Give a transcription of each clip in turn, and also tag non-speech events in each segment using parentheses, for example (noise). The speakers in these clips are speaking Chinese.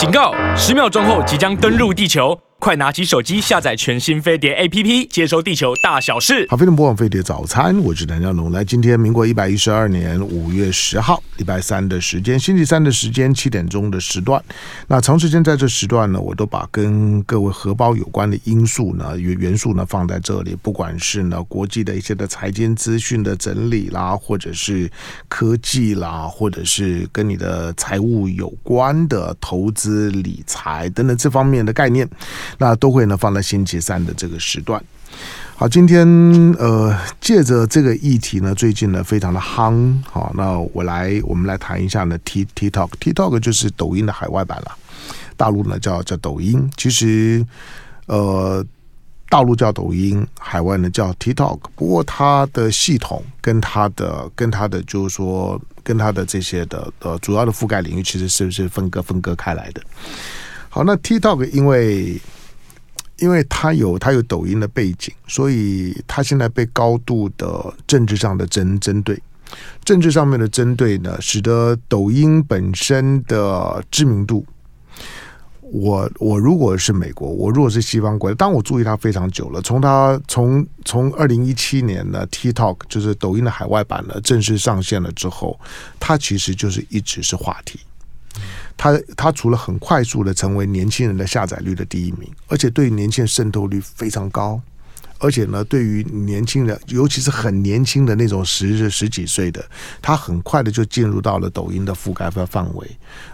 警告！十秒钟后即将登陆地球。快拿起手机下载全新飞碟 APP，接收地球大小事。好，飞碟播放飞碟早餐，我是谭家龙。来，今天民国一百一十二年五月十号，礼拜三的时间，星期三的时间，七点钟的时段。那长时间在这时段呢，我都把跟各位荷包有关的因素呢、元元素呢放在这里，不管是呢国际的一些的财经资讯的整理啦，或者是科技啦，或者是跟你的财务有关的投资理财等等这方面的概念。那都会呢放在星期三的这个时段。好，今天呃借着这个议题呢，最近呢非常的夯。好，那我来我们来谈一下呢 T TikTok TikTok 就是抖音的海外版了，大陆呢叫叫抖音。其实呃大陆叫抖音，海外呢叫 TikTok。不过它的系统跟它的跟它的就是说跟它的这些的呃主要的覆盖领域，其实是不是分割分割开来的？好，那 TikTok 因为因为他有他有抖音的背景，所以他现在被高度的政治上的针针对，政治上面的针对呢，使得抖音本身的知名度，我我如果是美国，我如果是西方国家，当我注意它非常久了，从它从从二零一七年呢，TikTok 就是抖音的海外版呢正式上线了之后，它其实就是一直是话题。它它除了很快速的成为年轻人的下载率的第一名，而且对于年轻人渗透率非常高，而且呢，对于年轻人，尤其是很年轻的那种十十几岁的，他很快的就进入到了抖音的覆盖范范围，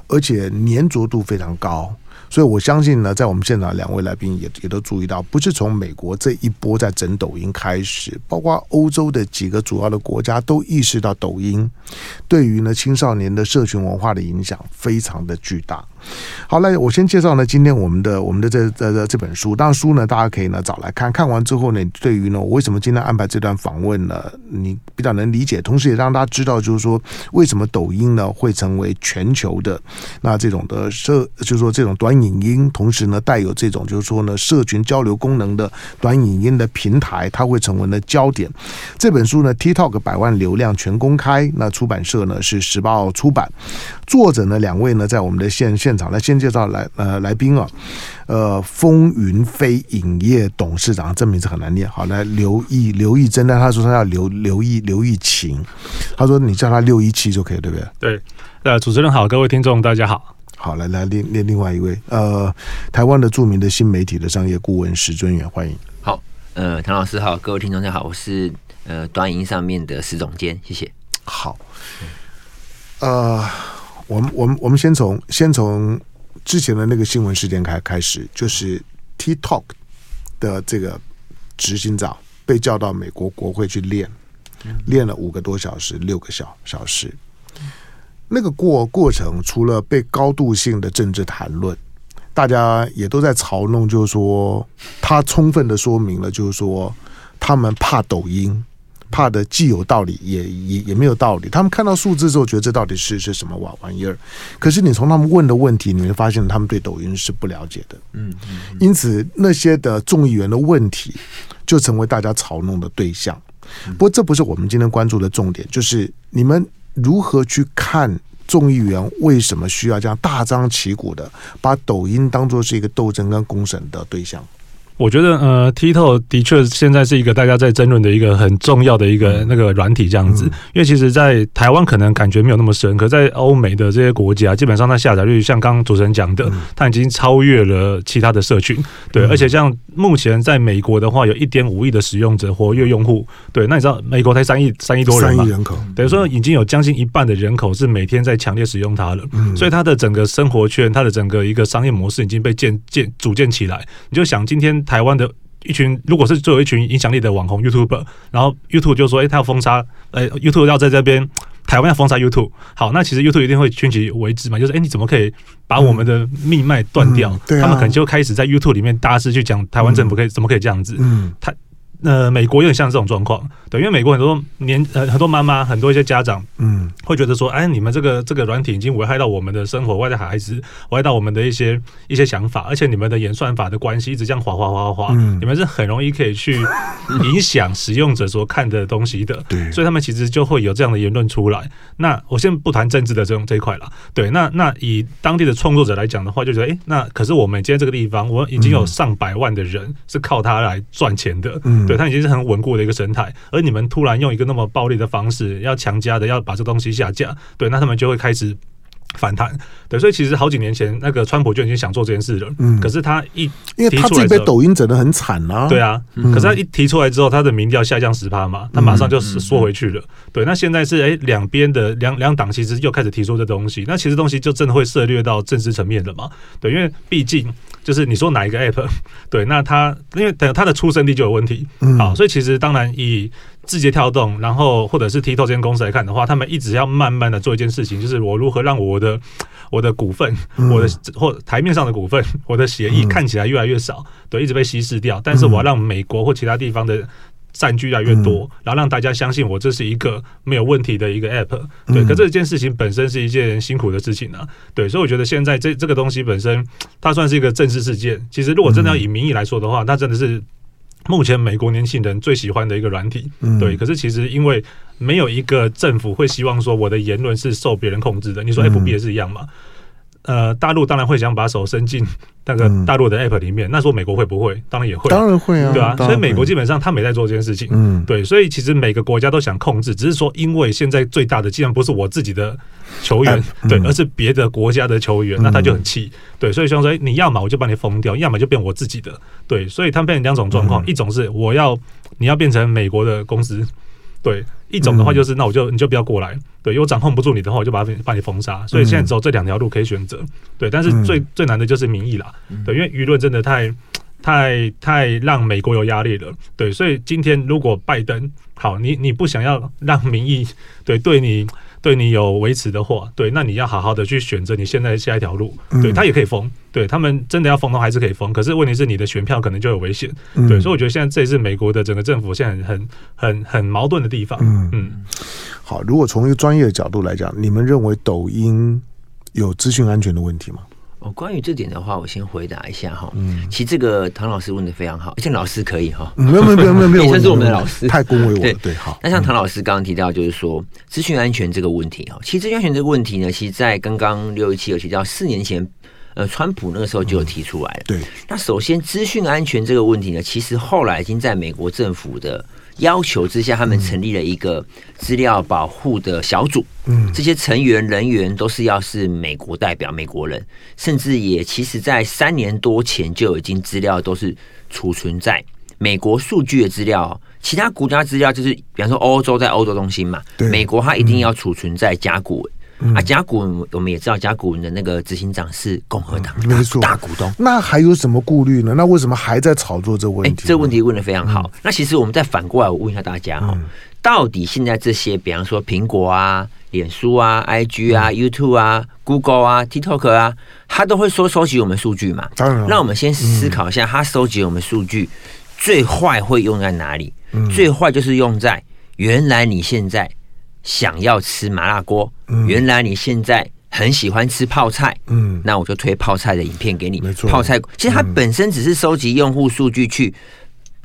而且粘着度非常高。所以我相信呢，在我们现场两位来宾也也都注意到，不是从美国这一波在整抖音开始，包括欧洲的几个主要的国家都意识到抖音对于呢青少年的社群文化的影响非常的巨大。好，来，我先介绍呢，今天我们的我们的这这这这本书。当然，书呢，大家可以呢找来看看完之后呢，对于呢，我为什么今天安排这段访问呢，你比较能理解，同时也让大家知道，就是说为什么抖音呢会成为全球的那这种的社，就是说这种短影音，同时呢带有这种就是说呢社群交流功能的短影音的平台，它会成为呢焦点。这本书呢，TikTok 百万流量全公开，那出版社呢是时报出版，作者呢两位呢在我们的现现场，来先介绍来呃来宾啊，呃风云飞影业董事长，这名字很难念。好，来刘毅刘毅珍，但他说他要刘刘毅刘毅勤，他说你叫他六一七就可以，对不对？对，呃，主持人好，各位听众大家好。好，来来另另另外一位，呃，台湾的著名的新媒体的商业顾问石尊元，欢迎。好，呃，唐老师好，各位听众大家好，我是呃端影音上面的石总监，谢谢。好，呃。我们我们我们先从先从之前的那个新闻事件开开始，就是 TikTok 的这个执行长被叫到美国国会去练，练了五个多小时，六个小小时。那个过过程，除了被高度性的政治谈论，大家也都在嘲弄，就是说他充分的说明了，就是说他们怕抖音。怕的既有道理也也也没有道理。他们看到数字之后，觉得这到底是是什么玩玩意儿？可是你从他们问的问题，你会发现他们对抖音是不了解的。嗯，因此那些的众议员的问题就成为大家嘲弄的对象。不过这不是我们今天关注的重点，就是你们如何去看众议员为什么需要这样大张旗鼓的把抖音当做是一个斗争跟公审的对象。我觉得呃，TikTok 的确现在是一个大家在争论的一个很重要的一个那个软体这样子，因为其实，在台湾可能感觉没有那么深，可在欧美的这些国家，基本上它下载率像刚刚主持人讲的，它已经超越了其他的社群。对，而且像目前在美国的话，有一点五亿的使用者活跃用户。对，那你知道美国才三亿三亿多人嘛？三亿人口，等于说已经有将近一半的人口是每天在强烈使用它了。所以它的整个生活圈，它的整个一个商业模式已经被建建组建起来。你就想今天。台湾的一群，如果是作为一群影响力的网红 YouTuber，然后 YouTube 就说：“哎、欸，他要封杀，呃，YouTube 要在这边，台湾要封杀 YouTube。”好，那其实 YouTube 一定会群起为之嘛，就是哎、欸，你怎么可以把我们的命脉断掉？嗯嗯啊、他们可能就开始在 YouTube 里面大肆去讲台湾政府可以、嗯、怎么可以这样子。嗯，他呃，美国有点像这种状况，对，因为美国很多年呃很多妈妈，很多一些家长，嗯，会觉得说，哎，你们这个这个软体已经危害到我们的生活，危害孩子，危害到我们的一些一些想法，而且你们的演算法的关系一直这样滑滑滑滑滑，嗯，你们是很容易可以去 (laughs) 影响使用者所看的东西的，对，所以他们其实就会有这样的言论出来。那我先不谈政治的这种这一块了，对，那那以当地的创作者来讲的话，就觉得，哎，那可是我们今天这个地方，我已经有上百万的人是靠它来赚钱的，嗯。对，它已经是很稳固的一个生态，而你们突然用一个那么暴力的方式，要强加的要把这东西下架，对，那他们就会开始反弹。对，所以其实好几年前，那个川普就已经想做这件事了。嗯，可是他一因为他自己被抖音整的很惨啊。对啊，可是他一提出来之后，他的民调下降十趴嘛，他马上就缩回去了。对，那现在是哎，两边的两两党其实又开始提出这东西，那其实东西就真的会涉猎到政治层面的嘛。对，因为毕竟。就是你说哪一个 app，(laughs) 对，那它因为等它的出生地就有问题，好，所以其实当然以字节跳动，然后或者是 TikTok 这间公司来看的话，他们一直要慢慢的做一件事情，就是我如何让我的我的股份，我的或台面上的股份，我的协议看起来越来越少，对，一直被稀释掉，但是我要让美国或其他地方的。占据越来越多，然后让大家相信我这是一个没有问题的一个 app，对。可这件事情本身是一件辛苦的事情啊，对。所以我觉得现在这这个东西本身，它算是一个政治事件。其实如果真的要以民意来说的话，它真的是目前美国年轻人最喜欢的一个软体，对。可是其实因为没有一个政府会希望说我的言论是受别人控制的，你说 FB 也是一样嘛？呃，大陆当然会想把手伸进那个大陆的 app 里面，嗯、那说美国会不会？当然也会，当然会啊，对啊。所以美国基本上他没在做这件事情，嗯，对。所以其实每个国家都想控制，只是说因为现在最大的既然不是我自己的球员，嗯、对，而是别的国家的球员，那他就很气，嗯、对。所以说，你要么我就把你封掉，要么就变我自己的，对。所以他们变成两种状况，嗯、一种是我要你要变成美国的公司。对，一种的话就是，那我就你就不要过来。对，因为我掌控不住你的话，我就把把你封杀。所以现在只有这两条路可以选择。对，但是最最难的就是民意啦。对，因为舆论真的太太太让美国有压力了。对，所以今天如果拜登好，你你不想要让民意对对你。对你有维持的话，对，那你要好好的去选择你现在下一条路。对，他也可以封，对他们真的要封的话还是可以封，可是问题是你的选票可能就有危险。对，所以我觉得现在这也是美国的整个政府现在很很很矛盾的地方。嗯嗯，好，如果从一个专业的角度来讲，你们认为抖音有资讯安全的问题吗？关于这点的话，我先回答一下哈。嗯，其实这个唐老师问的非常好，而且老师可以哈。没有没有没有没有没有，算是我们的老师，太恭维我了。对，好。那像唐老师刚刚提到，就是说资讯安全这个问题哈。其实资讯安全这个问题呢，其实在刚刚六一七有提到，四年前呃，川普那个时候就有提出来了。对。那首先资讯安全这个问题呢，其实后来已经在美国政府的。要求之下，他们成立了一个资料保护的小组。嗯，这些成员人员都是要是美国代表、美国人，甚至也其实，在三年多前就已经资料都是储存在美国数据的资料。其他国家资料就是，比方说欧洲在欧洲中心嘛，美国它一定要储存在甲骨文。嗯、啊，甲骨文我们也知道，甲骨文的那个执行长是共和党的、嗯、没错大股东。那还有什么顾虑呢？那为什么还在炒作这个问题？欸、这个问题问的非常好。嗯、那其实我们再反过来，我问一下大家哈，嗯、到底现在这些，比方说苹果啊、脸书啊、IG 啊、嗯、YouTube 啊、Google 啊、TikTok 啊，他都会说收集我们数据嘛？当然。那我们先思考一下，他收集我们数据最坏会用在哪里？嗯、最坏就是用在原来你现在。想要吃麻辣锅，原来你现在很喜欢吃泡菜，嗯，那我就推泡菜的影片给你。没错，泡菜其实它本身只是收集用户数据去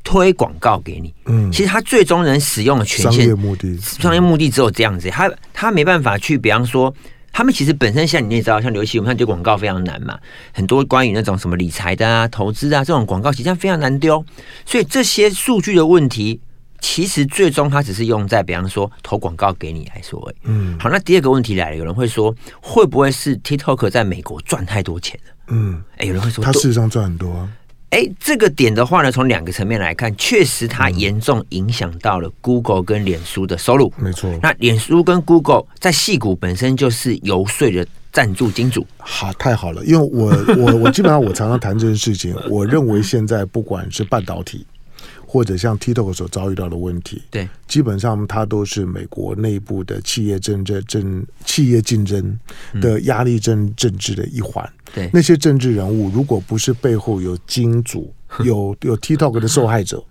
推广告给你，嗯，其实它最终能使用的权限，商业目的，商业目的只有这样子，它它没办法去，比方说，他们其实本身像你也知道，像刘希，我们看丢广告非常难嘛，很多关于那种什么理财的啊、投资啊这种广告，其实非常难丢，所以这些数据的问题。其实最终它只是用在，比方说投广告给你来说，嗯，好，那第二个问题来了，有人会说，会不会是 TikTok 在美国赚太多钱了？嗯，哎，有人会说，他事实上赚很多啊。哎，这个点的话呢，从两个层面来看，确实它严重影响到了 Google 跟脸书的收入。没错，那脸书跟 Google 在戏股本身就是游说的赞助金主。好，太好了，因为我我我基本上我常常谈这件事情，我认为现在不管是半导体。或者像 TikTok 所遭遇到的问题，对，基本上它都是美国内部的企业政治政企业竞争的压力政政治的一环。对，那些政治人物如果不是背后有金主 (laughs) 有有 TikTok 的受害者，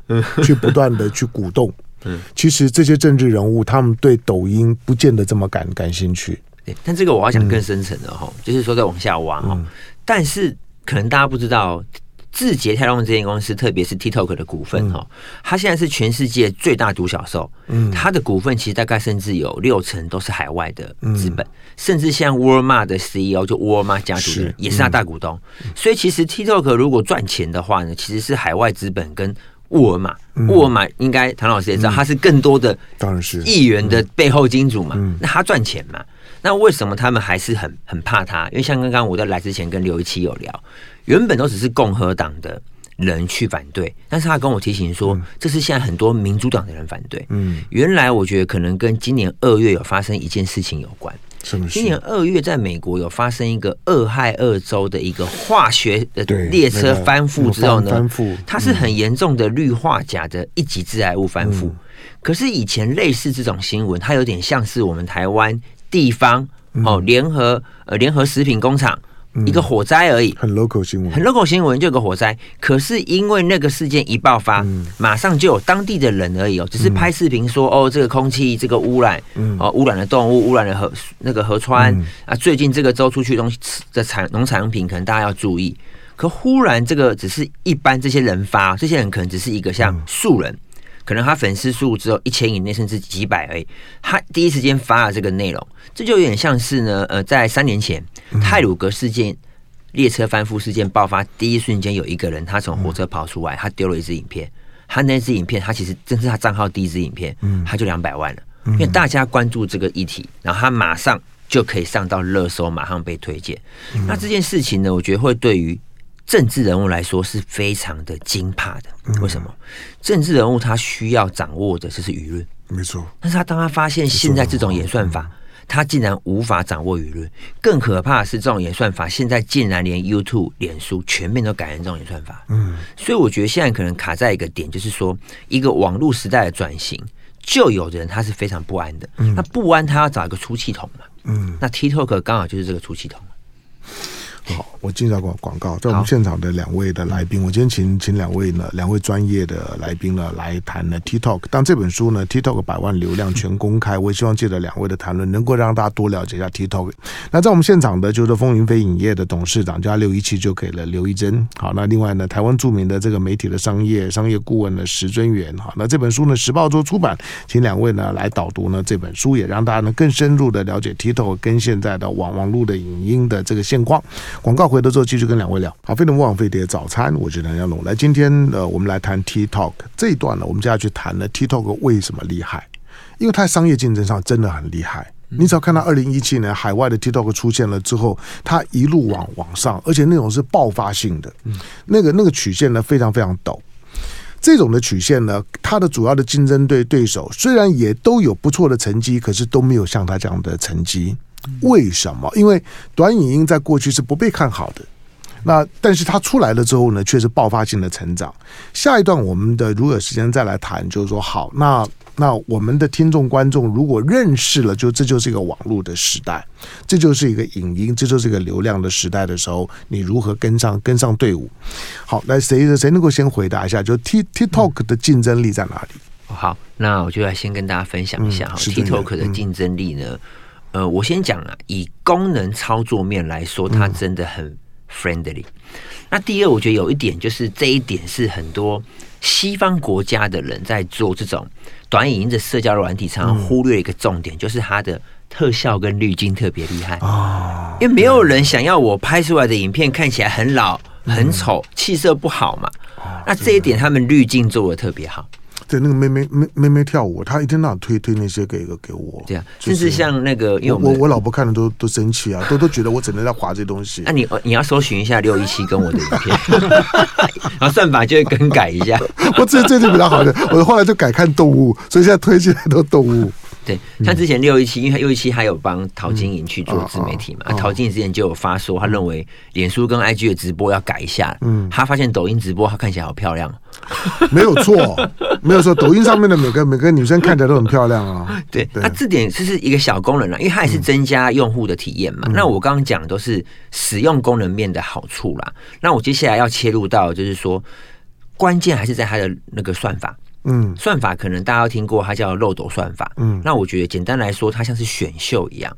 去不断的去鼓动。(laughs) 其实这些政治人物他们对抖音不见得这么感感兴趣。对，但这个我要讲更深层的哈，就是说再往下挖哈。但是可能大家不知道。字节跳动这间公司，特别是 TikTok 的股份哈，它现在是全世界最大独角兽。嗯，它的股份其实大概甚至有六成都是海外的资本，甚至像沃尔玛的 CEO 就沃尔玛家族的也是他大股东。所以其实 TikTok 如果赚钱的话呢，其实是海外资本跟沃尔玛，沃尔玛应该唐老师也知道，他是更多的当然是。亿元的背后金主嘛，那他赚钱嘛。那为什么他们还是很很怕他？因为像刚刚我在来之前跟刘一七有聊，原本都只是共和党的人去反对，但是他跟我提醒说，这是现在很多民主党的人反对。嗯，原来我觉得可能跟今年二月有发生一件事情有关。今年二月在美国有发生一个俄亥俄州的一个化学的列车翻覆之后呢，翻覆，它是很严重的氯化钾的一级致癌物翻覆。可是以前类似这种新闻，它有点像是我们台湾。地方哦，联合呃联合食品工厂一个火灾而已，很 local 新闻，很 local 新闻就有个火灾。可是因为那个事件一爆发，马上就有当地的人而已哦，只是拍视频说哦，这个空气这个污染，哦污染了动物，污染了河那个河川啊，最近这个州出去东西的产农产品可能大家要注意。可忽然这个只是一般这些人发，这些人可能只是一个像素人。可能他粉丝数只有一千以内，甚至几百而已。他第一时间发了这个内容，这就有点像是呢，呃，在三年前泰鲁格事件、列车翻覆事件爆发第一瞬间，有一个人他从火车跑出来，他丢了一支影片。他那支影片，他其实正是他账号第一支影片，他就两百万了。因为大家关注这个议题，然后他马上就可以上到热搜，马上被推荐。那这件事情呢，我觉得会对于。政治人物来说是非常的惊怕的，为什么？政治人物他需要掌握的就是舆论，没错。但是他当他发现现在这种演算法，他竟然无法掌握舆论，更可怕的是这种演算法现在竟然连 YouTube、脸书全面都改成这种演算法。嗯，所以我觉得现在可能卡在一个点，就是说一个网络时代的转型，就有的人他是非常不安的。那不安，他要找一个出气筒嘛。嗯，那 TikTok 刚好就是这个出气筒。好，我进到广广告，在我们现场的两位的来宾，我今天请请两位呢，两位专业的来宾呢来谈呢 TikTok。但这本书呢，TikTok 百万流量全公开，我也希望借着两位的谈论，能够让大家多了解一下 TikTok。那在我们现场的，就是风云飞影业的董事长加六一七就给了刘一珍。好，那另外呢，台湾著名的这个媒体的商业商业顾问呢，石尊元。好，那这本书呢，时报周出版，请两位呢来导读呢这本书，也让大家呢更深入的了解 TikTok 跟现在的网网络的影音的这个现况。广告回头之后，继续跟两位聊。好，非常不枉费的早餐，我是梁家龙。来，今天呃，我们来谈 TikTok 这一段呢，我们就要去谈呢 TikTok 为什么厉害？因为它在商业竞争上真的很厉害。你只要看到二零一七年海外的 TikTok 出现了之后，它一路往往上，而且那种是爆发性的，那个那个曲线呢非常非常陡。这种的曲线呢，它的主要的竞争对对手虽然也都有不错的成绩，可是都没有像它这样的成绩。为什么？因为短影音在过去是不被看好的，那但是它出来了之后呢，却是爆发性的成长。下一段我们的如果有时间再来谈，就是说好，那那我们的听众观众如果认识了，就这就是一个网络的时代，这就是一个影音，这就是一个流量的时代的时候，你如何跟上跟上队伍？好，来谁谁能够先回答一下？就 T TikTok 的竞争力在哪里？好，那我就来先跟大家分享一下哈，TikTok 的竞争力呢。呃，我先讲啊，以功能操作面来说，它真的很 friendly。嗯、那第二，我觉得有一点就是这一点是很多西方国家的人在做这种短影音的社交软体，常常忽略一个重点，嗯、就是它的特效跟滤镜特别厉害哦。因为没有人想要我拍出来的影片看起来很老、很丑、气色不好嘛。嗯、那这一点他们滤镜做的特别好。对，那个妹妹妹妹妹跳舞，她一天到晚推推那些给个给我，这样，甚至像那个，因为我我老婆看了都都生气啊，都都觉得我整天在划这些东西。那你你要搜寻一下六一七跟我的影片，(laughs) 然后算法就会更改一下。(laughs) 我这这就比较好的，我后来就改看动物，所以现在推荐很多动物。对，像之前六一七，因为六一七还有帮陶晶莹去做自媒体嘛，陶晶莹之前就有发说，他认为脸书跟 IG 的直播要改一下。嗯，他发现抖音直播，他看起来好漂亮。(laughs) 没有错，没有错，抖音上面的每个每个女生看起来都很漂亮啊。(laughs) 对，那这点就是一个小功能了，因为它也是增加用户的体验嘛。那我刚刚讲的都是使用功能面的好处啦。那我接下来要切入到就是说。关键还是在它的那个算法。嗯。算法可能大家都听过，它叫漏斗算法。嗯。那我觉得简单来说，它像是选秀一样。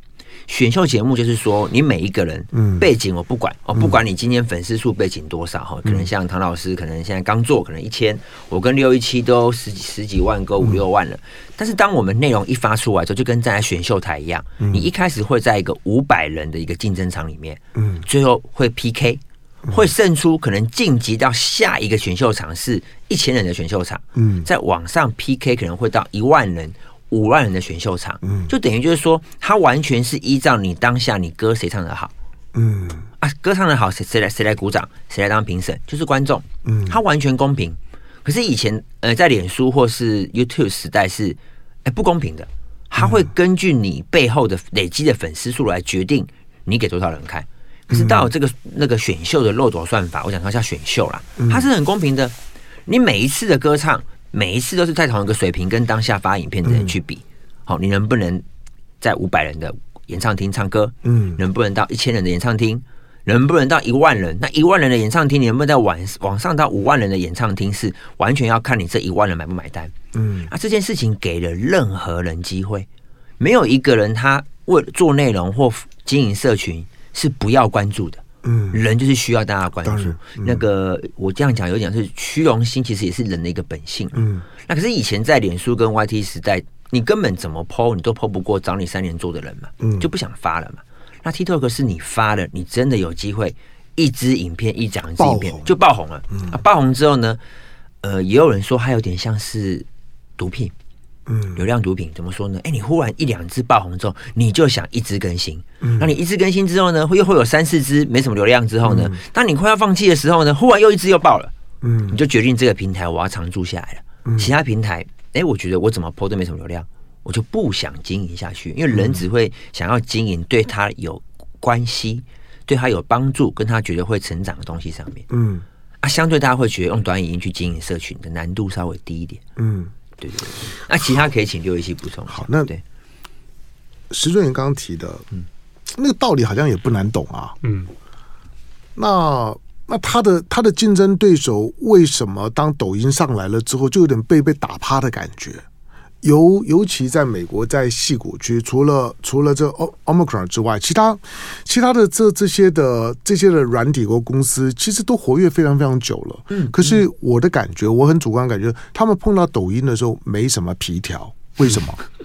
选秀节目就是说，你每一个人，嗯。背景我不管哦，不管你今天粉丝数背景多少哈，可能像唐老师，可能现在刚做，可能一千，我跟六一七都十几十几万，够五六万了。但是当我们内容一发出来之后，就跟站在选秀台一样，你一开始会在一个五百人的一个竞争场里面，嗯。最后会 PK，会胜出，可能晋级到下一个选秀场是一千人的选秀场，嗯在网上 PK 可能会到一万人、五万人的选秀场，嗯就等于就是说，它完全是依照你当下你歌谁唱的好嗯啊，歌唱的好，谁谁来谁来鼓掌，谁来当评审，就是观众，嗯它完全公平。可是以前呃，在脸书或是 YouTube 时代是哎、不公平的，它会根据你背后的累积的粉丝数来决定你给多少人看。可是到这个那个选秀的漏斗算法，我讲它叫选秀啦，它是很公平的。你每一次的歌唱，每一次都是在同一个水平跟当下发影片的人去比。好，你能不能在五百人的演唱厅唱歌？嗯能不能到一千人的演唱厅？能不能到一万人？那一万人的演唱厅，你能不能在往往上到五万人的演唱厅？是完全要看你这一万人买不买单。嗯啊，这件事情给了任何人机会，没有一个人他为了做内容或经营社群是不要关注的。嗯人就是需要大家关注。嗯那个我这样讲有点是虚荣心，其实也是人的一个本性。嗯那可是以前在脸书跟 YT 时代，你根本怎么 PO 你都 PO 不过找你三年做的人嘛，嗯就不想发了嘛。那 TikTok 是你发了，你真的有机会一支影片一两支影片就爆红了。啊，爆红之后呢，呃，也有人说它有点像是毒品。嗯流量毒品怎么说呢？哎、你忽然一两只爆红之后，你就想一直更新。嗯那、你一直更新之后呢，会又会有三四只没什么流量之后呢，当你快要放弃的时候呢，忽然又一只又爆了，嗯你就决定这个平台我要常驻下来了。其他平台，哎、我觉得我怎么 PO 都没什么流量，我就不想经营下去，因为人只会想要经营对他有关系、对他有帮助、跟他觉得会成长的东西上面。嗯啊，相对大家会觉得用短影音去经营社群的难度稍微低一点。嗯，对对对，那其他可以请六一七补充。好那对。石尊元刚刚提的，嗯那个道理好像也不难懂啊。嗯，那那他的他的竞争对手为什么当抖音上来了之后，就有点被被打趴的感觉？尤尤其在美国，在戏谷区，除了除了这 Omicron 之外，其他其他的这这些的这些的软体国公司，其实都活跃非常非常久了。嗯，可是我的感觉，我很主观感觉，他们碰到抖音的时候没什么皮条，为什么？(laughs)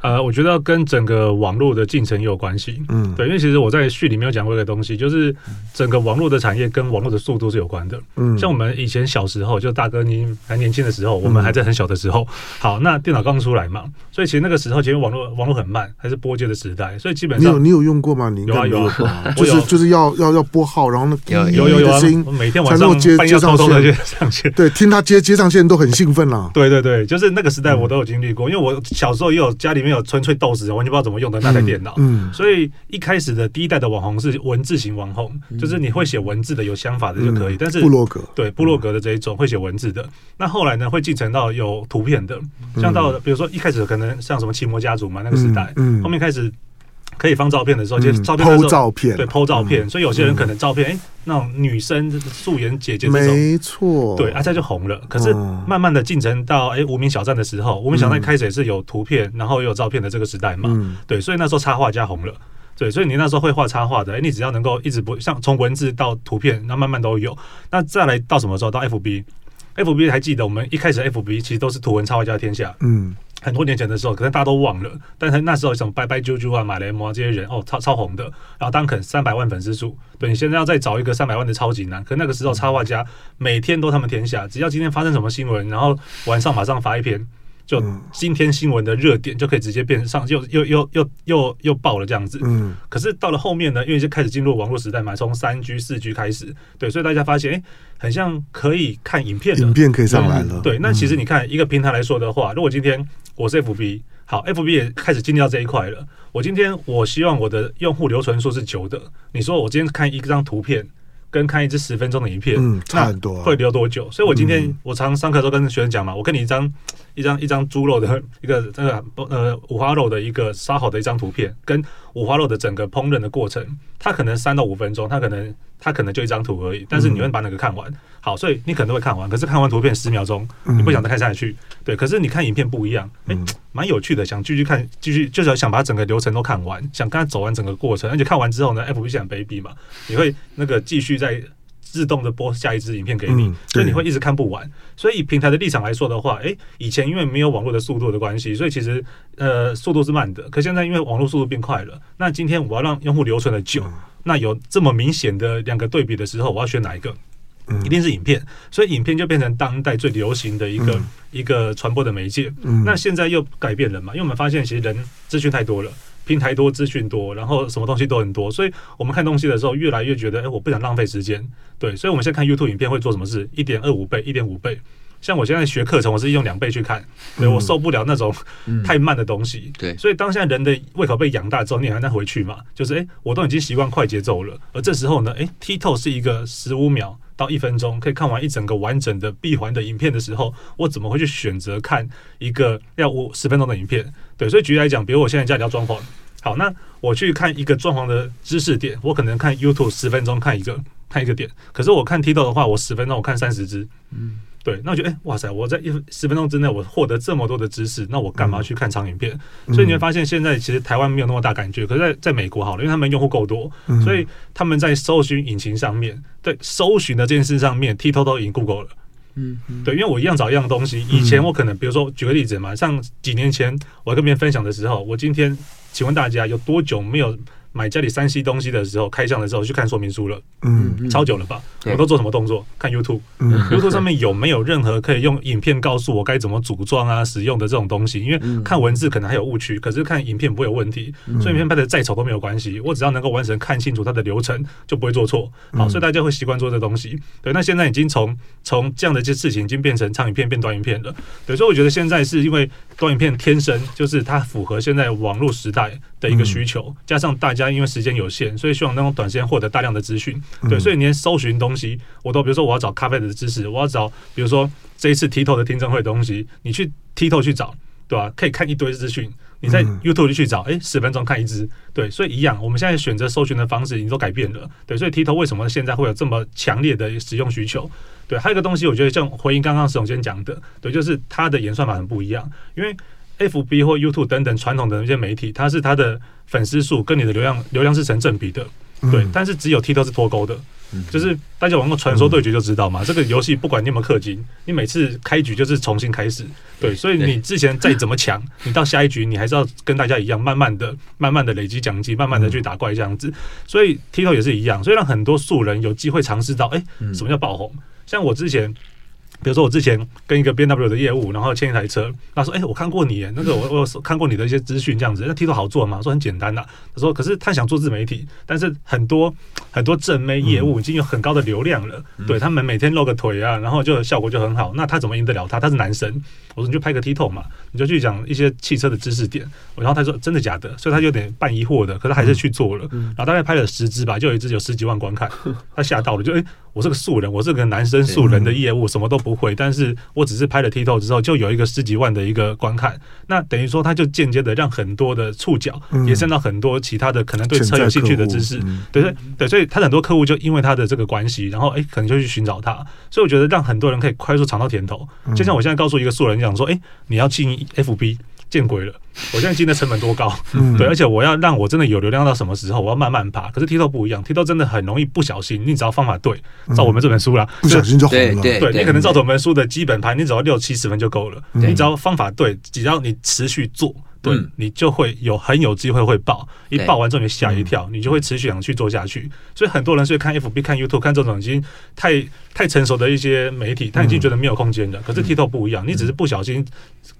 呃，我觉得跟整个网络的进程也有关系。嗯对，因为其实我在序里面有讲过一个东西，就是整个网络的产业跟网络的速度是有关的。嗯像我们以前小时候，就大哥您还年轻的时候，我们还在很小的时候，好，那电脑刚出来嘛，所以其实那个时候其实网络网络很慢，还是拨接的时代，所以基本上你有你有用过吗？你有啊有就是就是要要要拨号，然后呢，有有有有啊声音，每天晚上接接。上线。对，听他接接上线都很兴奋啦。对对对，就是那个时代我都有经历过，因为我小时候也有家里面有纯粹豆子，完全不知道怎么用的那台电脑。嗯所以一开始的第一代的网红是文字型网红，就是你会写文字的、有想法的就可以。但是部落格。对部落格的这一种会写文字的，那后来呢会进程到有图片的，像到比如说一开始可能像什么奇摩家族嘛那个时代，后面开始可以放照片的时候，其实嗯照片那时候剖照片对剖照片，所以有些人可能照片哎那种女生素颜姐姐这种。没错，对，啊，这就红了。可是嗯慢慢的进程到哎无名小站的时候，无名小站开始也是有图片，然后也有照片的这个时代嘛。嗯对，所以那时候插画家红了。对，所以你那时候会画插画的，哎，你只要能够一直不像从文字到图片，那慢慢都有。那再来到什么时候？到 FB，FB 还记得我们一开始 FB 其实都是图文插画家天下，嗯很多年前的时候，可能大家都忘了，但是那时候什么拜拜啾啾啊、马雷摩啊这些人，哦，超超红的。然后当肯三百万粉丝数，对你现在要再找一个三百万的超级难。可那个时候插画家每天都他们天下，只要今天发生什么新闻，然后晚上马上发一篇，就今天新闻的热点就可以直接变上，又又又又又又爆了这样子。嗯可是到了后面呢，因为就开始进入网络时代嘛，从三 G、四 G 开始，对，所以大家发现，哎、很像可以看影片的，影片可以上来了。对，那其实你看一个平台来说的话，如果今天我是 FB，好，FB 也开始进到这一块了。我今天我希望我的用户留存数是久的。你说我今天看一张图片，跟看一支十分钟的影片，嗯差很多会留多久？所以我今天嗯我常上课的时候跟学生讲嘛，我跟你一张一张一张猪肉的一个这个呃五花肉的一个烧好的一张图片，跟五花肉的整个烹饪的过程，它可能三到五分钟，它可能它可能就一张图而已，但是你会把哪个看完？好，所以你可能会看完，可是看完图片十秒钟，你不想再看下去。对，可是你看影片不一样，哎，蛮有趣的，想继续看，继续就是想把整个流程都看完，想跟他走完整个过程，而且看完之后呢，F B 想 baby 嘛，你会那个继续再自动的播下一支影片给你，所以你会一直看不完。所以以平台的立场来说的话，哎，以前因为没有网络的速度的关系，所以其实呃速度是慢的，可现在因为网络速度变快了，那今天我要让用户留存的久。那有这么明显的两个对比的时候，我要选哪一个？一定是影片，所以影片就变成当代最流行的一个一个传播的媒介。那现在又改变了嘛？因为我们发现其实人资讯太多了，平台多，资讯多，然后什么东西都很多，所以我们看东西的时候越来越觉得，哎，我不想浪费时间。对，所以我们现在看 YouTube 影片会做什么事？一点二五倍，一点五倍。像我现在学课程，我是用两倍去看，对，我受不了那种太慢的东西。对，所以当现在人的胃口被养大之后，你还能回去嘛？就是哎，我都已经习惯快节奏了，而这时候呢，哎，TikTok 是一个十五秒到一分钟可以看完一整个完整的闭环的影片的时候，我怎么会去选择看一个要五十分钟的影片？对，所以举例来讲，比如我现在家里要装潢，好，那我去看一个装潢的知识点，我可能看 YouTube 十分钟看一个看一个点，可是我看 TikTok 的话，我十分钟我看三十支，嗯。对，那我觉得，哎，哇塞！我在一十分钟之内，我获得这么多的知识，那我干嘛去看长影片？嗯、所以你会发现，现在其实台湾没有那么大感觉，可是在在美国好了，因为他们用户够多，所以他们在搜寻引擎上面，对搜寻的这件事上面，TikTok 都赢 Google 了。嗯，对，因为我一样找一样东西，以前我可能，比如说举个例子嘛，像几年前我跟别人分享的时候，我今天请问大家有多久没有？买家里三 C 东西的时候，开箱的时候去看说明书了，嗯，超久了吧？我都做什么动作？看 YouTube，YouTube、嗯、上面有没有任何可以用影片告诉我该怎么组装啊、使用的这种东西？因为看文字可能还有误区，可是看影片不会有问题，所以影片拍的再丑都没有关系，我只要能够完整看清楚它的流程，就不会做错。好，所以大家会习惯做这东西。对，那现在已经从从这样的一些事情，已经变成长影片变短影片了。对，所以我觉得现在是因为短影片天生就是它符合现在网络时代的一个需求，加上大家因为时间有限，所以希望能够短时间获得大量的资讯。对，所以你连搜寻东西，我都比如说我要找咖啡的知识，我要找比如说这一次 TikTok 的听证会的东西，你去 TikTok 去找，对吧？可以看一堆资讯。你在 YouTube 去找，哎，十分钟看一支，对，所以一样。我们现在选择搜寻的方式已经都改变了，对，所以 TikTok 为什么现在会有这么强烈的使用需求？对，还有一个东西，我觉得像回应刚刚石总监讲的，对，就是它的演算法很不一样，因为。FB 或 YouTube 等等传统的那些媒体，它是它的粉丝数跟你的流量流量是成正比的，对。但是只有 TikTok 是脱钩的，就是大家玩过传说对决就知道嘛。这个游戏不管你有没有氪金，你每次开局就是重新开始，对。所以你之前再怎么强，你到下一局你还是要跟大家一样，慢慢的、慢慢的累积奖金，慢慢的去打怪这样子。所以 TikTok 也是一样，所以让很多素人有机会尝试到，哎，什么叫爆红？像我之前。比如说我之前跟一个 BMW 的业务，然后签一台车，他说：“哎、我看过你，那个我我有看过你的一些资讯，这样子，那 Tito 好做吗？”说很简单呐。他说：“可是他想做自媒体，但是很多很多正妹业务已经有很高的流量了，对他们每天露个腿啊，然后就效果就很好。那他怎么赢得了他？他是男生。我说你就拍个 Tito 嘛，你就去讲一些汽车的知识点。然后他说真的假的？所以他有点半疑惑的，可是还是去做了。然后大概拍了十支吧，就有一支有十几万观看，他吓到了，就哎。我是个素人，我是个男生素人的业务，什么都不会。但是我只是拍了 TikTok 之后，就有一个十几万的一个观看。那等于说，他就间接的让很多的触角延伸到很多其他的可能对车有兴趣的知识。对对对，所以他很多客户就因为他的这个关系，然后哎，可能就去寻找他。所以我觉得让很多人可以快速尝到甜头。就像我现在告诉一个素人讲说，哎，你要进 FB。见鬼了！我现在进的成本多高？嗯、对，而且我要让我真的有流量到什么时候？我要慢慢爬。可是 TikTok 不一样，TikTok 真的很容易不小心。你只要方法对，照我们这本书啦，嗯、不小心就红了。对，对，对，你可能照着我们书的基本盘，你只要六七十分就够了。你只要方法对，只要你持续做。对，你就会有很有机会会爆，一爆完之后你吓一跳，你就会持续想去做下去。所以很多人是看 FB、看 YouTube、看这种已经太太成熟的一些媒体，他已经觉得没有空间了。可是 TikTok 不一样，你只是不小心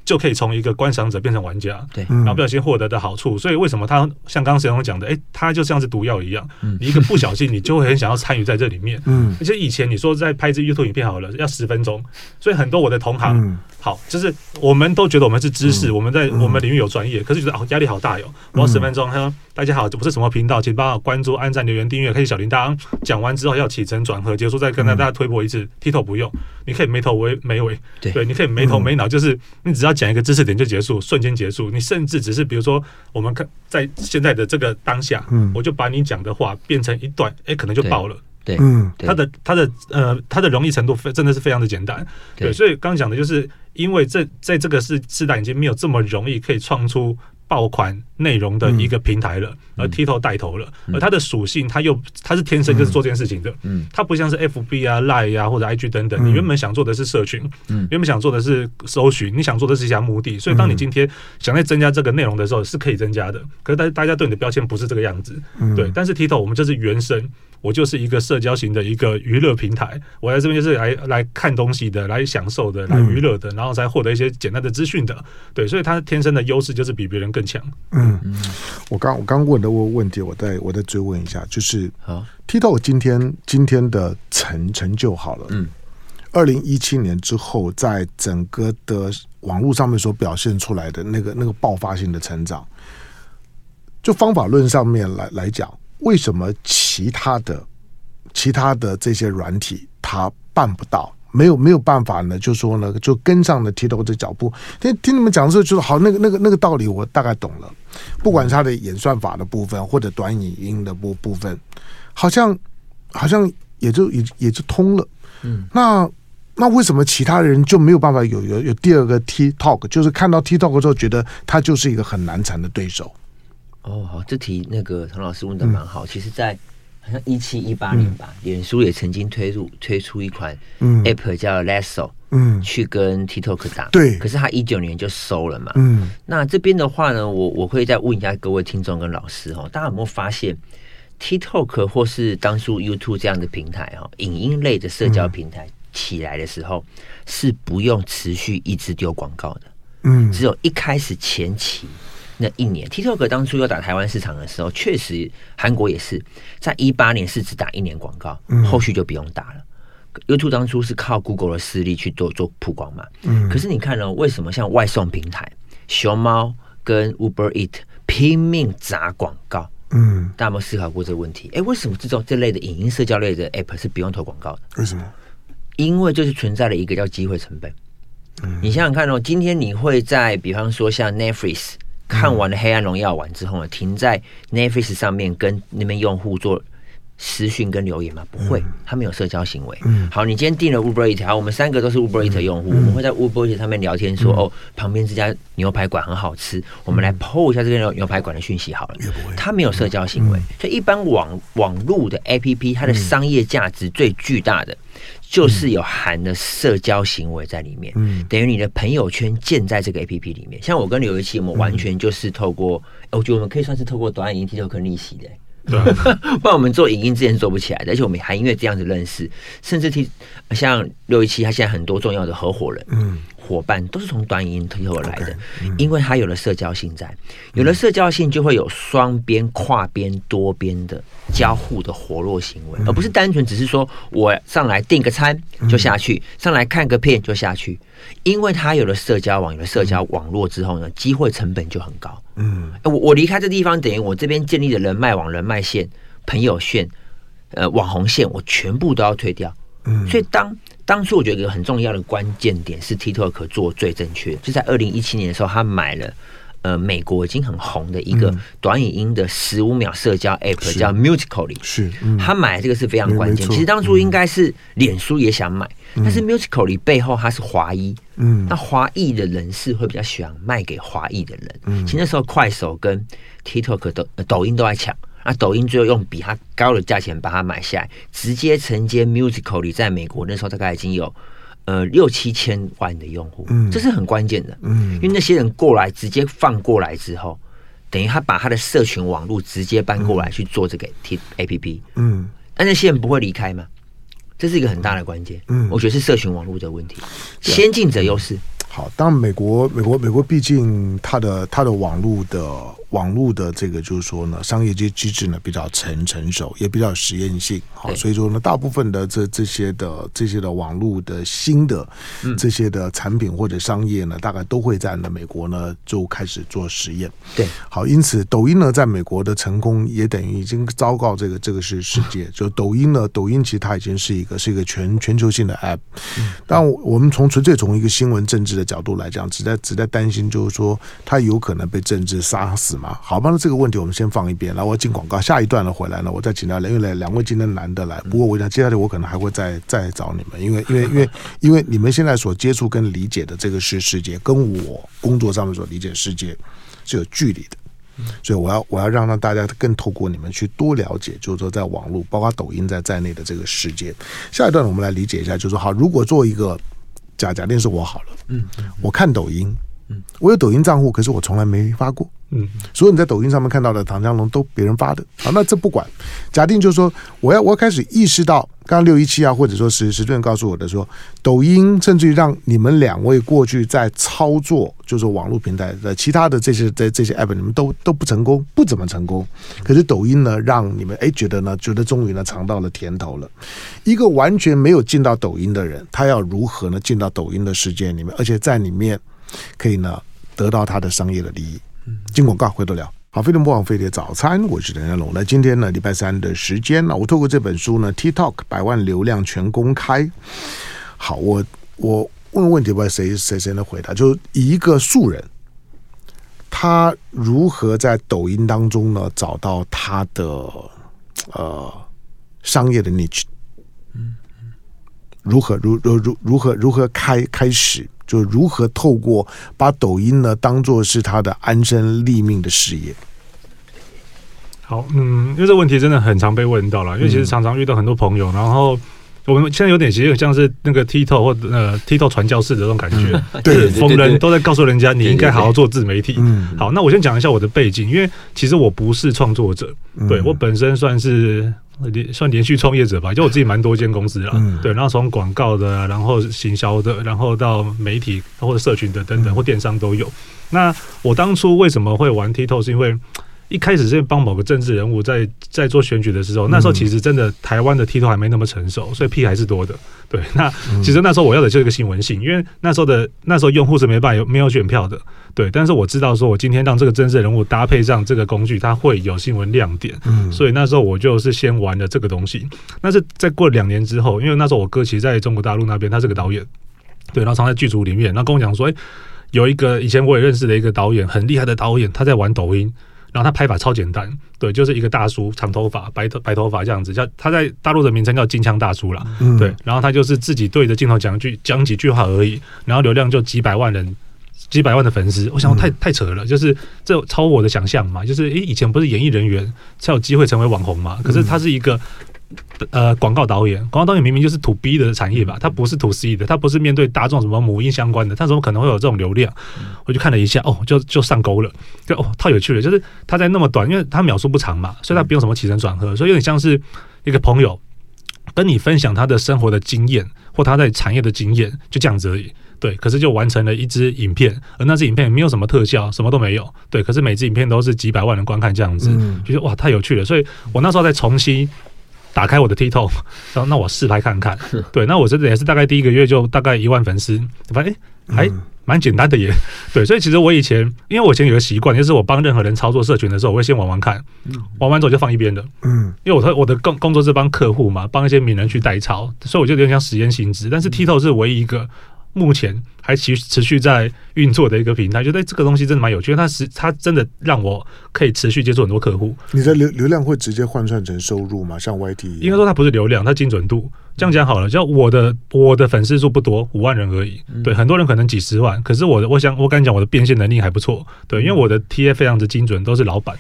就可以从一个观赏者变成玩家，对，然后不小心获得的好处。所以为什么他像刚刚石龙讲的，哎，他就像是毒药一样，你一个不小心，你就会很想要参与在这里面。嗯，而且以前你说在拍支 YouTube 影片好了，要十分钟，所以很多我的同行，好，就是我们都觉得我们是知识，我们在我们领域有。专业，可是觉得哦压力好大哟！我要十分钟，他说大家好，这不是什么频道，请帮我关注、按赞、留言、订阅、开启小铃铛。讲完之后要起承转合，结束再跟大家推播一次。TikTok 不用，你可以没头没没尾，对，你可以没头没脑，就是你只要讲一个知识点就结束，瞬间结束。你甚至只是比如说，我们看在现在的这个当下，我就把你讲的话变成一段，哎，可能就爆了。对，嗯，它的它的呃它的容易程度非真的是非常的简单，对，所以刚讲的就是因为这在这个世世代已经没有这么容易可以创出。爆款内容的一个平台了，嗯、而 TikTok 带头了，嗯、而它的属性，它又它是天生就是做这件事情的，嗯，它不像是 FB 啊、Line 啊或者 IG 等等，嗯、你原本想做的是社群，嗯，原本想做的是搜寻，你想做的是一项目的，所以当你今天想再增加这个内容的时候，是可以增加的，可是大大家对你的标签不是这个样子，嗯、对，但是 TikTok 我们就是原生。我就是一个社交型的一个娱乐平台，我在这边就是来来看东西的，来享受的，来娱乐的，然后才获得一些简单的资讯的，对，所以它天生的优势就是比别人更强。嗯，我刚我刚问的问问题，我再我再追问一下，就是啊，TikTok 今天今天的成成就好了，嗯，二零一七年之后，在整个的网络上面所表现出来的那个那个爆发性的成长，就方法论上面来来讲。为什么其他的其他的这些软体它办不到？没有没有办法呢？就说呢，就跟上了 TikTok 的脚步。听听你们讲的时候，就是好，那个那个那个道理我大概懂了。不管是它的演算法的部分，或者短影音的部部分，好像好像也就也也就通了。嗯，那那为什么其他人就没有办法有有有第二个 TikTok？就是看到 TikTok 之后，觉得它就是一个很难缠的对手。哦，好，这题那个唐老师问的蛮好。嗯、其实，在好像一七一八年吧，嗯、脸书也曾经推入推出一款 App 叫 Lasso，嗯，去跟 TikTok 打。对，可是他一九年就收了嘛。嗯，那这边的话呢，我我会再问一下各位听众跟老师哈，大家有没有发现 TikTok 或是当初 YouTube 这样的平台哈，影音类的社交平台起来的时候，嗯、是不用持续一直丢广告的。嗯，只有一开始前期。那一年，TikTok 当初要打台湾市场的时候，确实韩国也是在一八年是只打一年广告，后续就不用打了。YouTube 当初是靠 Google 的势力去做做曝光嘛，嗯可是你看呢，为什么像外送平台熊猫跟 Uber Eat 拼命砸广告？嗯，大家有没有思考过这个问题？哎，为什么这种这类的影音社交类的 App 是不用投广告的？为什么？因为就是存在了一个叫机会成本。嗯你想想看哦，今天你会在比方说像 Netflix。看完了《黑暗荣耀》完之后呢，停在 Netflix 上面跟那边用户做私讯跟留言吗？不会，他没有社交行为。嗯，好，你今天订了 Uber Eats，好，我们三个都是 Uber Eats 用户，嗯、我们会在 Uber Eats 上面聊天说，哦，旁边这家牛排馆很好吃，我们来 PO 一下这个牛牛排馆的讯息好了。他没有社交行为，嗯、所以一般网网络的 APP，它的商业价值最巨大的。就是有含的社交行为在里面，嗯，等于你的朋友圈建在这个 A P P 里面。像我跟刘一琦，我们完全就是透过，我觉得我们可以算是透过短影音 TikTok 逆袭的，对，(laughs) 不然我们做影音之前做不起来的。而且我们还因为这样子认识，甚至提像刘一琦，他现在很多重要的合伙人，嗯。伙伴都是从短影音推后来的，okay, 嗯、因为它有了社交性在，有了社交性就会有双边、跨边、多边的交互的活络行为，嗯、而不是单纯只是说我上来订个餐就下去，嗯、上来看个片就下去，因为他有了社交网、有了社交网络之后呢，机会成本就很高。嗯，我我离开这地方，等于我这边建立的人脉网、人脉线、朋友线、呃网红线，我全部都要退掉。嗯，所以当当初我觉得一个很重要的关键点是 TikTok 做最正确，就在二零一七年的时候，他买了呃美国已经很红的一个短影音的十五秒社交 App，是叫 Musical.ly，是，他买这个是非常关键。其实当初应该是脸书也想买，嗯、但是 Musical.ly 背后它是华裔，嗯，那华裔的人士会比较喜欢卖给华裔的人。嗯，其实那时候快手跟 TikTok 都抖音都在抢。那抖音最后用比它高的价钱把它买下来，直接承接 Musical.ly 在美国那时候大概已经有呃六七千万的用户，嗯，这是很关键的，嗯，因为那些人过来直接放过来之后，等于他把他的社群网络直接搬过来去做这个 T A P P，嗯，那那些人不会离开吗？这是一个很大的关键，嗯，我觉得是社群网络的问题，先进者优势。好，当然美国美国美国毕竟它的它的网络的。网络的这个就是说呢，商业机机制呢比较成成熟，也比较实验性，好，所以说呢，大部分的这这些的这些的网络的新的这些的产品或者商业呢，大概都会在呢美国呢就开始做实验。对，好，因此抖音呢在美国的成功也等于已经昭告这个这个是世界。(laughs) 就抖音呢，抖音其实它已经是一个是一个全全球性的 App。但我们从纯粹从一个新闻政治的角度来讲，只在只在担心就是说它有可能被政治杀死。吗？好吧，那这个问题我们先放一边，来，我进广告，下一段呢回来呢，我再请到两位，两位今天难得来，不过我想接下来我可能还会再再找你们，因为因为因为因为你们现在所接触跟理解的这个世世界，跟我工作上面所理解的世界是有距离的。所以我要我要让让大家更透过你们去多了解，就是说在网络，包括抖音在在内的这个世界。下一段我们来理解一下，就是说好，如果做一个假假定是我好了，嗯，我看抖音，嗯，我有抖音账户，可是我从来没发过。嗯，所有你在抖音上面看到的唐江龙都别人发的，好，那这不管。假定就是说，我要我要开始意识到，刚刚六一七啊，或者说石石俊告诉我的说，抖音甚至于让你们两位过去在操作，就是网络平台的其他的这些这这些 app，你们都都不成功，不怎么成功。可是抖音呢，让你们哎觉得呢，觉得终于呢尝到了甜头了。一个完全没有进到抖音的人，他要如何呢进到抖音的世界里面，而且在里面可以呢得到他的商业的利益？进广告，回得了。好，飞碟播放飞碟早餐，我是唐湘龙。那今天呢，礼拜三的时间呢，我透过这本书呢，TikTok 百万流量全公开。好，我我问问题，不知道谁谁谁能回答？就是一个素人，他如何在抖音当中呢找到他的呃商业的 niche？嗯嗯，如何如如如如何如何开开始？就如何透过把抖音呢当做是他的安身立命的事业？好，嗯，因为这个问题真的很常被问到了，因为其实常常遇到很多朋友，然后我们现在有点其实像是那个 TikTok 或呃 TikTok 传教士的这种感觉，嗯、(laughs) 对，逢人都在告诉人家你应该好好做自媒体。嗯，好，那我先讲一下我的背景，因为其实我不是创作者，对我本身算是。连算连续创业者吧，就我自己蛮多间公司啦，嗯、对，然后从广告的，然后行销的，然后到媒体或者社群的等等，或电商都有。那我当初为什么会玩 TikTok？是因为一开始是帮某个政治人物在在做选举的时候，那时候其实真的台湾的 TikTok 还没那么成熟，所以屁还是多的。(laughs) 对，那其实那时候我要的就是一个新闻性，因为那时候的那时候用户是没办法有没有选票的。对，但是我知道说我今天让这个政治人物搭配上这个工具，它会有新闻亮点。嗯，所以那时候我就是先玩了这个东西。但是在过两年之后，因为那时候我哥其实在中国大陆那边，他是个导演，对，然后常在剧组里面，然后跟我讲说，诶，有一个以前我也认识的一个导演，很厉害的导演，他在玩抖音。然后他拍法超简单，对，就是一个大叔，长头发，白头白头发这样子，叫他在大陆的名称叫金枪大叔啦，嗯、对。然后他就是自己对着镜头讲句讲几句话而已，然后流量就几百万人，几百万的粉丝，我想太太扯了，就是这超我的想象嘛，就是诶，以前不是演艺人员才有机会成为网红嘛，可是他是一个。呃，广告导演，广告导演明明就是 to B 的产业吧，他不是 to C 的，他不是面对大众什么母婴相关的，他怎么可能会有这种流量？我就看了一下，哦，就就上钩了，就哦，太有趣了，就是他在那么短，因为他秒数不长嘛，所以他不用什么起承转合，所以有点像是一个朋友跟你分享他的生活的经验或他在产业的经验，就这样子而已。对，可是就完成了一支影片，而那支影片没有什么特效，什么都没有。对，可是每支影片都是几百万人观看这样子，就觉得哇，太有趣了。所以我那时候在重新。打开我的 TikTok，然后那我试拍看看。对，那我真的也是大概第一个月就大概一万粉丝，发现哎还蛮简单的耶。(laughs) 对，所以其实我以前，因为我以前有个习惯，就是我帮任何人操作社群的时候，我会先玩玩看，玩完之后就放一边的。嗯，因为我的我的工工作是帮客户嘛，帮一些名人去代操，所以我就有点像实验性质。但是 TikTok 是唯一一个。目前还持持续在运作的一个平台，觉得这个东西真的蛮有趣，它是它真的让我可以持续接触很多客户。你的流流量会直接换算成收入吗？像 YT？应该说它不是流量，它精准度。这样讲好了，就我的我的粉丝数不多，五万人而已。对，很多人可能几十万，可是我的我想我敢讲我的变现能力还不错。对，因为我的 TA 非常之精准，都是老板。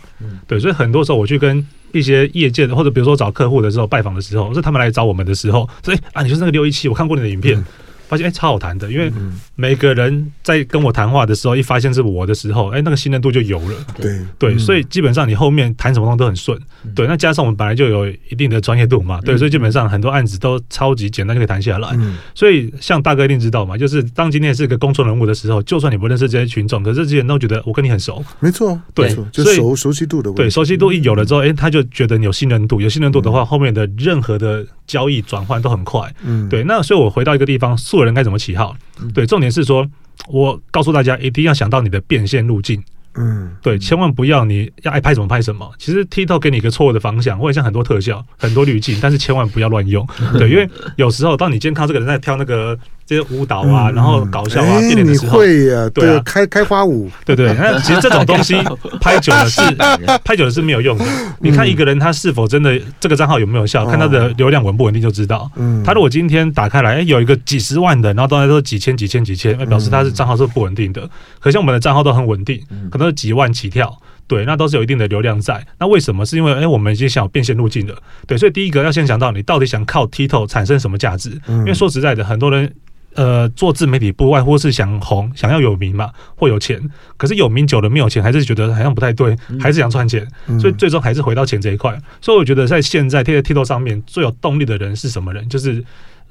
对，所以很多时候我去跟一些业界的或者比如说找客户的时候拜访的时候，是他们来找我们的时候，所以啊，你就是那个六一七，我看过你的影片。发现哎，超好谈的，因为每个人在跟我谈话的时候，一发现是我的时候，哎，那个信任度就有了。对对，所以基本上你后面谈什么东西都很顺。对，那加上我们本来就有一定的专业度嘛，对，所以基本上很多案子都超级简单就可以谈下来。所以像大哥一定知道嘛，就是当今天是个公众人物的时候，就算你不认识这些群众，可是这些人都觉得我跟你很熟。没错，对，就熟熟悉度的问题。对，熟悉度一有了之后，哎，他就觉得你有信任度，有信任度的话，后面的任何的交易转换都很快。嗯，对。那所以我回到一个地方。素人该怎么起号？对，重点是说，我告诉大家一定要想到你的变现路径。嗯，对，千万不要你要爱拍什么拍什么。其实 TikTok 给你一个错误的方向，或者像很多特效、很多滤镜，但是千万不要乱用。对，因为有时候当你今天看到这个人在挑那个这些舞蹈啊，然后搞笑啊，哎，你会呀？对啊，开开花舞，对对。那其实这种东西 (laughs) 拍久了是 (laughs) 拍久了是没有用的。你看一个人他是否真的这个账号有没有效，看他的流量稳不稳定就知道。嗯，他如果今天打开来，哎，有一个几十万的，然后当然都几千几千几千，那表示他是账号是不稳定的。可像我们的账号都很稳定，可能是几万起跳。对，那都是有一定的流量在。那为什么？是因为哎，我们已经想有变现路径了。对，所以第一个要先想到你到底想靠 TikTok 产生什么价值。因为说实在的，很多人呃做自媒体不外乎是想红，想要有名嘛，或有钱。可是有名久了没有钱，还是觉得好像不太对，还是想赚钱。所以最终还是回到钱这一块。所以我觉得在现在贴在 TikTok 上面最有动力的人是什么人？就是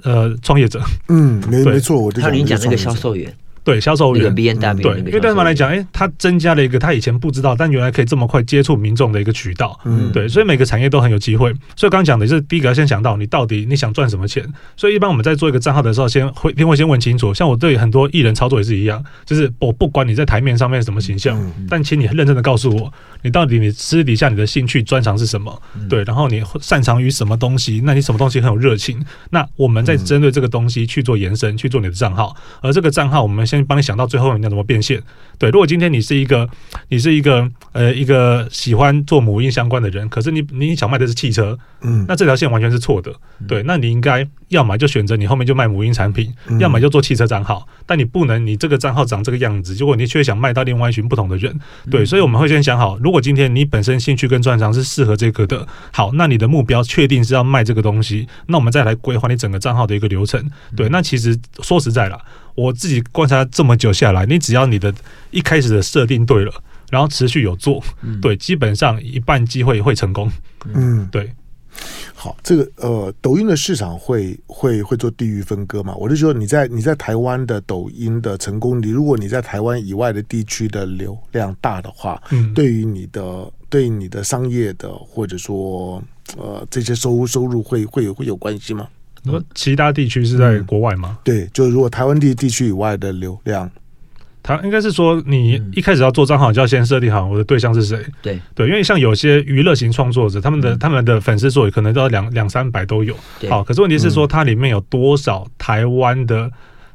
呃创业者。嗯，没没错，我就像你讲那个销售员。对销售员，对，因为对他们来讲，哎，他增加了一个他以前不知道，但原来可以这么快接触民众的一个渠道。嗯，对，所以每个产业都很有机会。所以刚刚讲的就是第一个要先想到你到底你想赚什么钱。所以一般我们在做一个账号的时候，先会先会先问清楚。像我对很多艺人操作也是一样，就是我不管你在台面上面什么形象，但请你认真的告诉我，你到底你私底下你的兴趣专长是什么？对，然后你擅长于什么东西？那你什么东西很有热情？那我们再针对这个东西去做延伸，去做你的账号。而这个账号，我们先帮你想到最后。你要怎么变现？对，如果今天你是一个，你是一个，呃，一个喜欢做母婴相关的人，可是你你想卖的是汽车，嗯，那这条线完全是错的。对，那你应该要么就选择你后面就卖母婴产品，要么就做汽车账号。但你不能，你这个账号长这个样子，结果你却想卖到另外一群不同的人。对，所以我们会先想好，如果今天你本身兴趣跟专长是适合这个的，好，那你的目标确定是要卖这个东西，那我们再来规划你整个账号的一个流程。对，那其实说实在啦。我自己观察这么久下来，你只要你的一开始的设定对了，然后持续有做，嗯、对，基本上一半机会会成功。嗯，对。好，这个呃，抖音的市场会会会做地域分割嘛？我就说你在你在台湾的抖音的成功，你如果你在台湾以外的地区的流量大的话，嗯，对于你的对于你的商业的或者说呃这些收收入会会有会有关系吗？说其他地区是在国外吗？嗯、对，就如果台湾地地区以外的流量，他应该是说你一开始要做账号，就要先设定好我的对象是谁。对。对，因为像有些娱乐型创作者，他们的、嗯、他们的粉丝数可能都要两两三百都有。对。好，可是问题是说，它里面有多少台湾的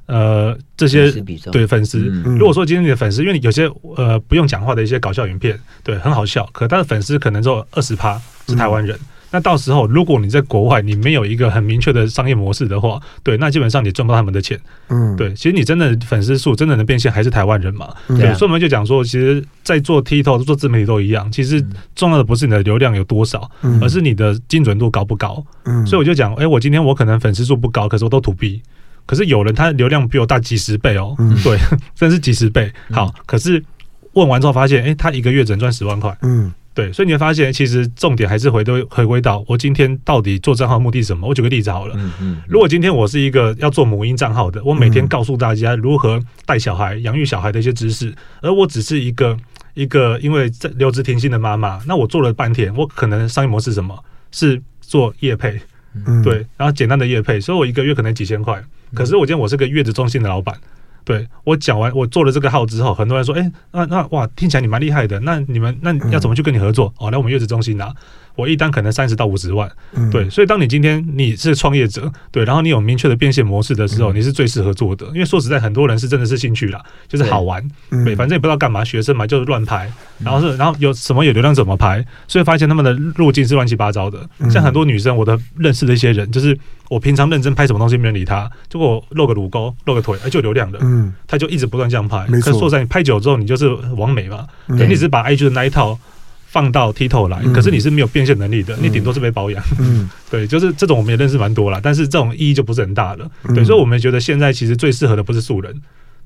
呃这些对粉丝？嗯、如果说今天你的粉丝，因为有些呃不用讲话的一些搞笑影片，对，很好笑，可他的粉丝可能只有二十趴是台湾人。嗯那到时候，如果你在国外，你没有一个很明确的商业模式的话，对，那基本上你赚不到他们的钱。嗯，对，其实你真的粉丝数真的能变现，还是台湾人嘛？对，所以我们就讲说，其实，在做 TikTok 做自媒体都一样，其实重要的不是你的流量有多少，而是你的精准度高不高。嗯，所以我就讲，哎，我今天我可能粉丝数不高，可是我都 To B，可是有人他流量比我大几十倍哦，嗯对，(laughs) 甚至几十倍。好，可是问完之后发现，哎，他一个月只能赚十万块。嗯。对，所以你会发现，其实重点还是回归回归到我今天到底做账号的目的是什么？我举个例子好了，嗯嗯，如果今天我是一个要做母婴账号的，我每天告诉大家如何带小孩、养育小孩的一些知识，而我只是一个一个因为在留职停薪的妈妈，那我做了半天，我可能商业模式是什么？是做业配，对，然后简单的业配，所以我一个月可能几千块，可是我今天我是个月子中心的老板。对，我讲完，我做了这个号之后，很多人说，哎，那那哇，听起来你蛮厉害的，那你们那要怎么去跟你合作？哦，来我们月子中心拿。我一单可能三十到五十万，嗯、对，所以当你今天你是创业者，对，然后你有明确的变现模式的时候，嗯、你是最适合做的。因为说实在，很多人是真的是兴趣啦，就是好玩，对，对，反正也不知道干嘛，学生嘛就是乱拍，然后是然后有什么有流量怎么拍，所以发现他们的路径是乱七八糟的。像很多女生，我的认识的一些人，就是我平常认真拍什么东西没人理他，结果露个乳沟、露个腿，哎，就有流量的，嗯，他就一直不断这样拍。可是说实在，你拍久之后，你就是完美嘛，嗯、你只是把 IG 的那一套。放到 TikTok 来，可是你是没有变现能力的，嗯、你顶多是被包养。嗯，(laughs) 对，就是这种我们也认识蛮多了，但是这种意义就不是很大了。嗯、对，所以我们觉得现在其实最适合的不是素人。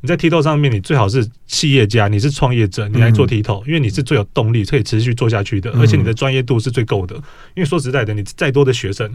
你在 TikTok 上面，你最好是企业家，你是创业者，你来做 TikTok，因为你是最有动力可以持续做下去的，而且你的专业度是最够的。因为说实在的，你再多的学生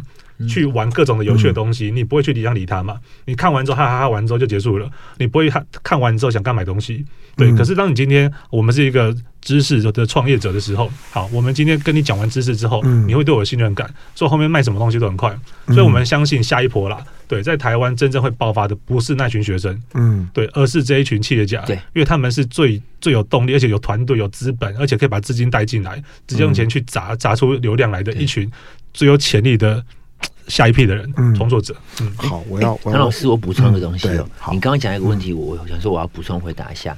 去玩各种的有趣的东西，你不会去理想理他嘛？你看完之后哈哈哈完之后就结束了，你不会看看完之后想干买东西。对，可是当你今天我们是一个。知识的创业者的时候，好，我们今天跟你讲完知识之后，嗯、你会对我有信任感，所以后面卖什么东西都很快，所以我们相信下一波啦。对，在台湾真正会爆发的不是那群学生，嗯，对，而是这一群企业家，对，因为他们是最最有动力，而且有团队、有资本，而且可以把资金带进来，直接用钱去砸砸出流量来的一群最有潜力的。下一批的人创作者。嗯，好，我要唐老师，我补充一个东西哦。好，你刚刚讲一个问题，我想说我要补充回答一下。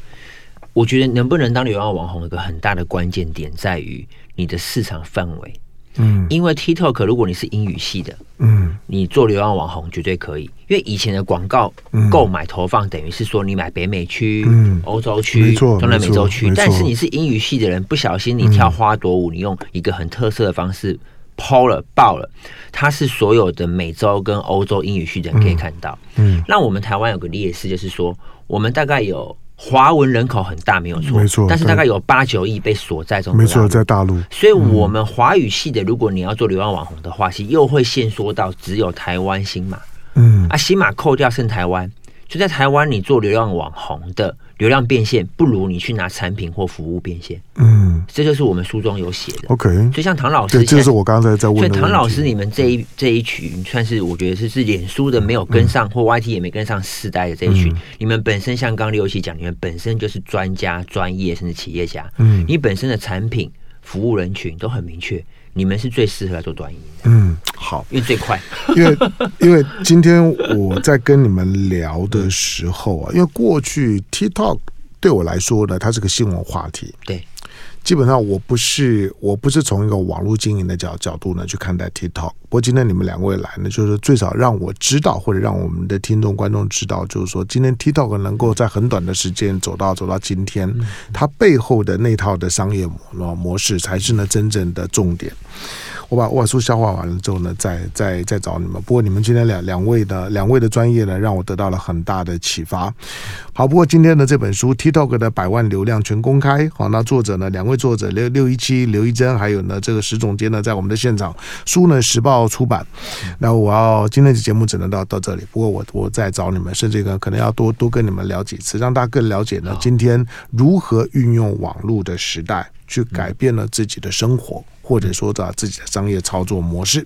我觉得能不能当流量网红，一个很大的关键点在于你的市场范围。嗯，因为 TikTok 如果你是英语系的，嗯，你做流量网红绝对可以。因为以前的广告购买投放等于是说你买北美区、嗯、欧洲区、中南美洲区，但是你是英语系的人，不小心你跳花朵舞，你用一个很特色的方式抛了爆了，它是所有的美洲跟欧洲英语系的人可以看到。嗯，那我们台湾有个劣势，就是说我们大概有。华文人口很大，没有错，没错，但是大概有八九亿被锁在中国，没错，在大陆。所以，我们华语系的，如果你要做流量网红的话，其实又会限缩到只有台湾新马，嗯，啊，新马扣掉剩台湾。就在台湾，你做流量网红的流量变现，不如你去拿产品或服务变现。嗯，这就是我们书中有写的。OK，所以像唐老师，这就是我刚才在问。所以唐老师，你们这一这一群，算是我觉得是是脸书的没有跟上，或 YT 也没跟上世代的这一群。嗯、你们本身像刚刚六七讲，你们本身就是专家、专业甚至企业家。嗯，你本身的产品、服务人群都很明确。你们是最适合来做短音的。嗯，好，因为最快。(laughs) 因为因为今天我在跟你们聊的时候啊，因为过去 TikTok 对我来说呢，它是个新闻话题。对。基本上我不是我不是从一个网络经营的角角度呢去看待 TikTok。不过今天你们两位来呢，就是最少让我知道，或者让我们的听众观众知道，就是说今天 TikTok 能够在很短的时间走到走到今天，它背后的那套的商业模模式才是呢真正的重点。我把我把书消化完了之后呢，再再再找你们。不过你们今天两两位的两位的专业呢，让我得到了很大的启发。好，不过今天的这本书 TikTok 的百万流量全公开。好，那作者呢，两位作者六六一七刘一珍，还有呢这个石总监呢，在我们的现场。书呢时报出版。那我要今天的节目只能到到这里。不过我我再找你们，甚至呢可能要多多跟你们聊几次，让大家更了解呢今天如何运用网络的时代。去改变了自己的生活，或者说把自己的商业操作模式。